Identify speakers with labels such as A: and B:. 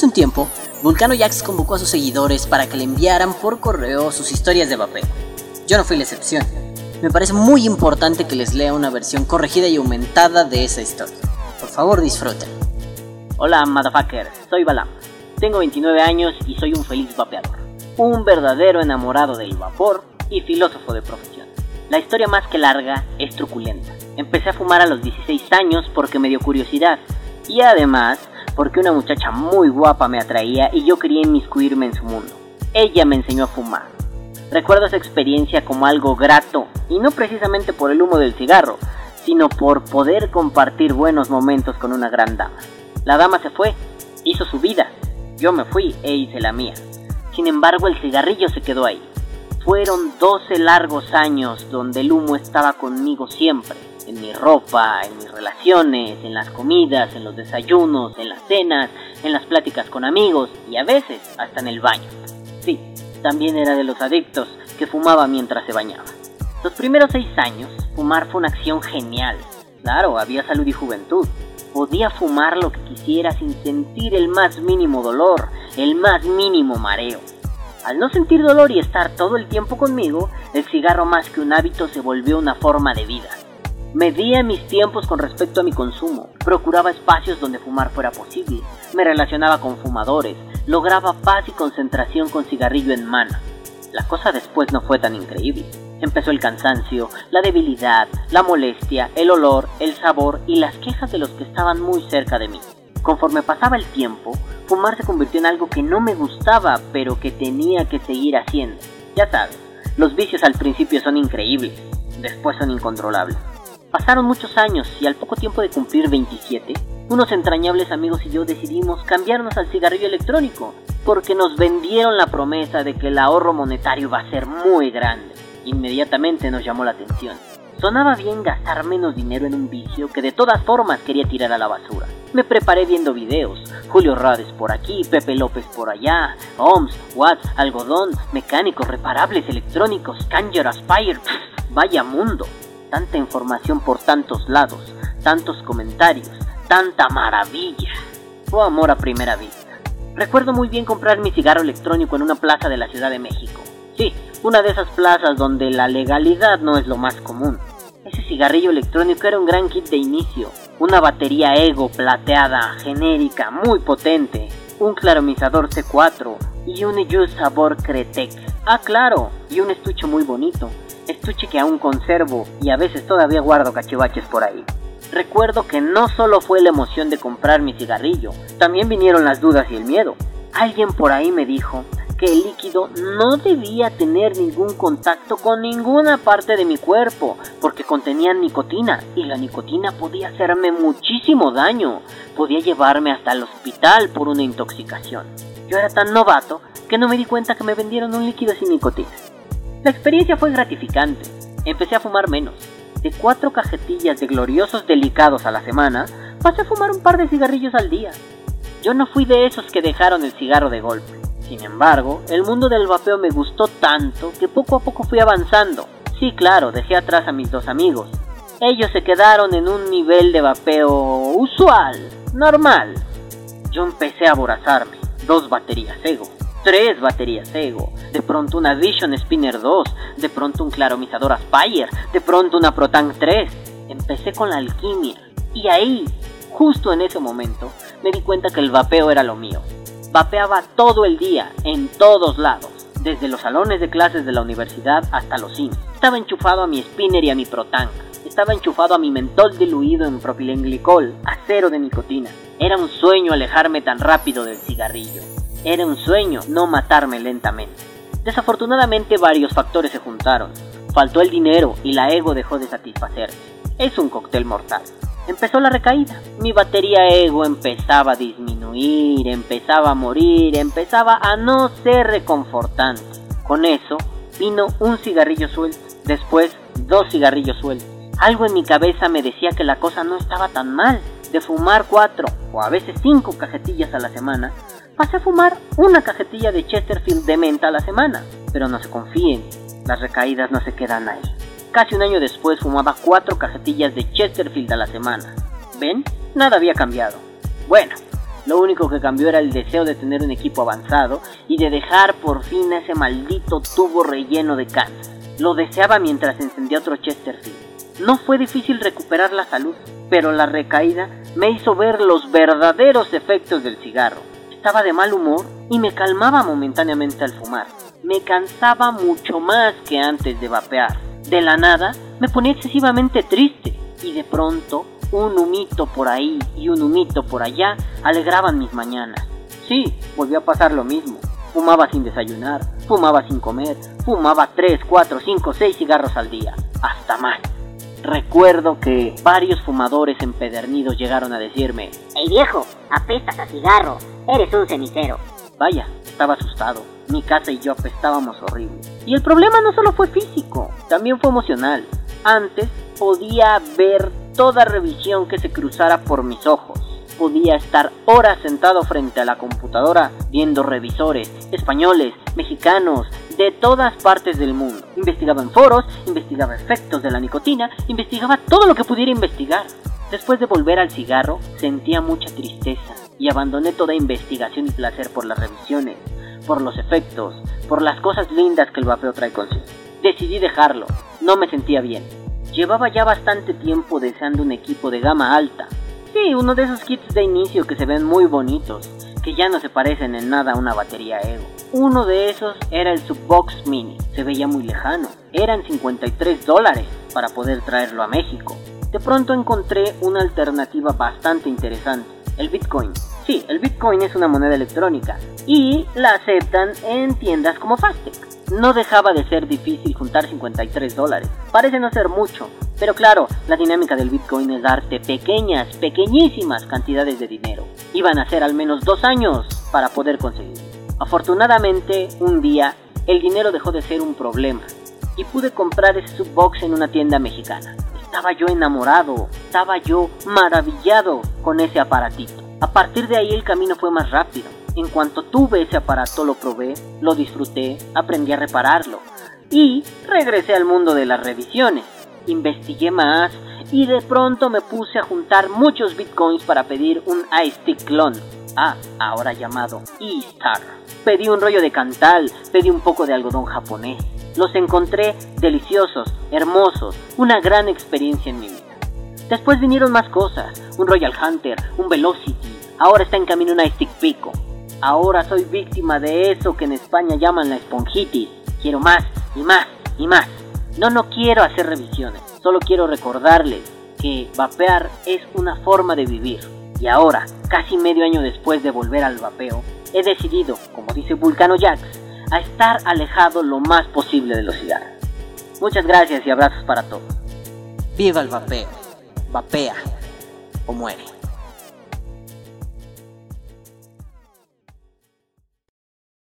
A: Hace un tiempo, Vulcano Jax convocó a sus seguidores para que le enviaran por correo sus historias de vapeo. Yo no fui la excepción. Me parece muy importante que les lea una versión corregida y aumentada de esa historia. Por favor, disfruten.
B: Hola, motherfucker, soy Balam. Tengo 29 años y soy un feliz vapeador. Un verdadero enamorado del vapor y filósofo de profesión. La historia más que larga es truculenta. Empecé a fumar a los 16 años porque me dio curiosidad y además porque una muchacha muy guapa me atraía y yo quería inmiscuirme en su mundo. Ella me enseñó a fumar. Recuerdo esa experiencia como algo grato y no precisamente por el humo del cigarro, sino por poder compartir buenos momentos con una gran dama. La dama se fue, hizo su vida, yo me fui e hice la mía. Sin embargo, el cigarrillo se quedó ahí. Fueron 12 largos años donde el humo estaba conmigo siempre en mi ropa, en mis relaciones, en las comidas, en los desayunos, en las cenas, en las pláticas con amigos y a veces hasta en el baño. Sí, también era de los adictos que fumaba mientras se bañaba. Los primeros seis años, fumar fue una acción genial. Claro, había salud y juventud. Podía fumar lo que quisiera sin sentir el más mínimo dolor, el más mínimo mareo. Al no sentir dolor y estar todo el tiempo conmigo, el cigarro más que un hábito se volvió una forma de vida. Medía mis tiempos con respecto a mi consumo, procuraba espacios donde fumar fuera posible, me relacionaba con fumadores, lograba paz y concentración con cigarrillo en mano. La cosa después no fue tan increíble. Empezó el cansancio, la debilidad, la molestia, el olor, el sabor y las quejas de los que estaban muy cerca de mí. Conforme pasaba el tiempo, fumar se convirtió en algo que no me gustaba, pero que tenía que seguir haciendo. Ya sabes, los vicios al principio son increíbles, después son incontrolables. Pasaron muchos años y al poco tiempo de cumplir 27, unos entrañables amigos y yo decidimos cambiarnos al cigarrillo electrónico, porque nos vendieron la promesa de que el ahorro monetario va a ser muy grande. Inmediatamente nos llamó la atención. Sonaba bien gastar menos dinero en un vicio que de todas formas quería tirar a la basura. Me preparé viendo videos, Julio Rades por aquí, Pepe López por allá, Ohms, Watts, algodón, mecánicos, reparables, electrónicos, Canger, Aspire, vaya mundo tanta información por tantos lados, tantos comentarios, tanta maravilla. Fue amor a primera vista. Recuerdo muy bien comprar mi cigarro electrónico en una plaza de la Ciudad de México. Sí, una de esas plazas donde la legalidad no es lo más común. Ese cigarrillo electrónico era un gran kit de inicio, una batería Ego plateada, genérica, muy potente, un claromizador C4 y un EU sabor Cretec. Ah, claro, y un estuche muy bonito, estuche que aún conservo y a veces todavía guardo cachivaches por ahí. Recuerdo que no solo fue la emoción de comprar mi cigarrillo, también vinieron las dudas y el miedo. Alguien por ahí me dijo que el líquido no debía tener ningún contacto con ninguna parte de mi cuerpo, porque contenía nicotina y la nicotina podía hacerme muchísimo daño, podía llevarme hasta el hospital por una intoxicación. Yo era tan novato que no me di cuenta que me vendieron un líquido sin nicotina. La experiencia fue gratificante. Empecé a fumar menos. De cuatro cajetillas de gloriosos delicados a la semana, pasé a fumar un par de cigarrillos al día. Yo no fui de esos que dejaron el cigarro de golpe. Sin embargo, el mundo del vapeo me gustó tanto que poco a poco fui avanzando. Sí, claro, dejé atrás a mis dos amigos. Ellos se quedaron en un nivel de vapeo usual, normal. Yo empecé a aborazarme. Dos baterías ego tres baterías Ego, de pronto una Vision Spinner 2, de pronto un claromizador Aspire, de pronto una Protank 3. Empecé con la alquimia y ahí, justo en ese momento, me di cuenta que el vapeo era lo mío. Vapeaba todo el día, en todos lados, desde los salones de clases de la universidad hasta los cines. Estaba enchufado a mi Spinner y a mi Protank. Estaba enchufado a mi mentol diluido en propilenglicol, a cero de nicotina. Era un sueño alejarme tan rápido del cigarrillo. Era un sueño no matarme lentamente. Desafortunadamente varios factores se juntaron. Faltó el dinero y la ego dejó de satisfacerse. Es un cóctel mortal. Empezó la recaída. Mi batería ego empezaba a disminuir, empezaba a morir, empezaba a no ser reconfortante. Con eso vino un cigarrillo suelto, después dos cigarrillos sueltos. Algo en mi cabeza me decía que la cosa no estaba tan mal. De fumar cuatro o a veces cinco cajetillas a la semana, pasé a fumar una cajetilla de Chesterfield de menta a la semana. Pero no se confíen, las recaídas no se quedan ahí. Casi un año después fumaba cuatro cajetillas de Chesterfield a la semana. ¿Ven? Nada había cambiado. Bueno, Lo único que cambió era el deseo de tener un equipo avanzado y de dejar por fin ese maldito tubo relleno de cáncer. Lo deseaba mientras encendía otro Chesterfield. No fue difícil recuperar la salud, pero la recaída me hizo ver los verdaderos efectos del cigarro. Estaba de mal humor y me calmaba momentáneamente al fumar. Me cansaba mucho más que antes de vapear. De la nada me ponía excesivamente triste y de pronto un humito por ahí y un humito por allá alegraban mis mañanas. Sí, volvió a pasar lo mismo. Fumaba sin desayunar, fumaba sin comer, fumaba 3, 4, 5, 6 cigarros al día, hasta más. Recuerdo que varios fumadores empedernidos llegaron a decirme,
C: ¡Ey viejo! Apestas a cigarro, eres un cenicero.
B: Vaya, estaba asustado. Mi casa y yo apestábamos horrible. Y el problema no solo fue físico, también fue emocional. Antes podía ver toda revisión que se cruzara por mis ojos. Podía estar horas sentado frente a la computadora viendo revisores españoles, mexicanos, de todas partes del mundo. Investigaba en foros, investigaba efectos de la nicotina, investigaba todo lo que pudiera investigar. Después de volver al cigarro, sentía mucha tristeza y abandoné toda investigación y placer por las revisiones, por los efectos, por las cosas lindas que el vapeo trae consigo. Decidí dejarlo, no me sentía bien. Llevaba ya bastante tiempo deseando un equipo de gama alta. Sí, uno de esos kits de inicio que se ven muy bonitos, que ya no se parecen en nada a una batería Ego. Uno de esos era el Subbox Mini, se veía muy lejano. Eran 53 dólares para poder traerlo a México. De pronto encontré una alternativa bastante interesante, el Bitcoin. Sí, el Bitcoin es una moneda electrónica y la aceptan en tiendas como Fastec no dejaba de ser difícil juntar 53 dólares. Parece no ser mucho, pero claro, la dinámica del Bitcoin es darte pequeñas, pequeñísimas cantidades de dinero. Iban a ser al menos dos años para poder conseguirlo. Afortunadamente, un día, el dinero dejó de ser un problema y pude comprar ese subbox en una tienda mexicana. Estaba yo enamorado, estaba yo maravillado con ese aparatito. A partir de ahí el camino fue más rápido. En cuanto tuve ese aparato lo probé, lo disfruté, aprendí a repararlo y regresé al mundo de las revisiones. Investigué más y de pronto me puse a juntar muchos bitcoins para pedir un iStick clone. Ah, ahora llamado E-Star. Pedí un rollo de cantal, pedí un poco de algodón japonés. Los encontré deliciosos, hermosos, una gran experiencia en mi vida. Después vinieron más cosas, un Royal Hunter, un Velocity, ahora está en camino un iStick Pico. Ahora soy víctima de eso que en España llaman la esponjitis. Quiero más y más y más. No, no quiero hacer revisiones. Solo quiero recordarles que vapear es una forma de vivir. Y ahora, casi medio año después de volver al vapeo, he decidido, como dice Vulcano Jax, a estar alejado lo más posible de los cigarros. Muchas gracias y abrazos para todos.
A: Viva el vapeo. Vapea o muere.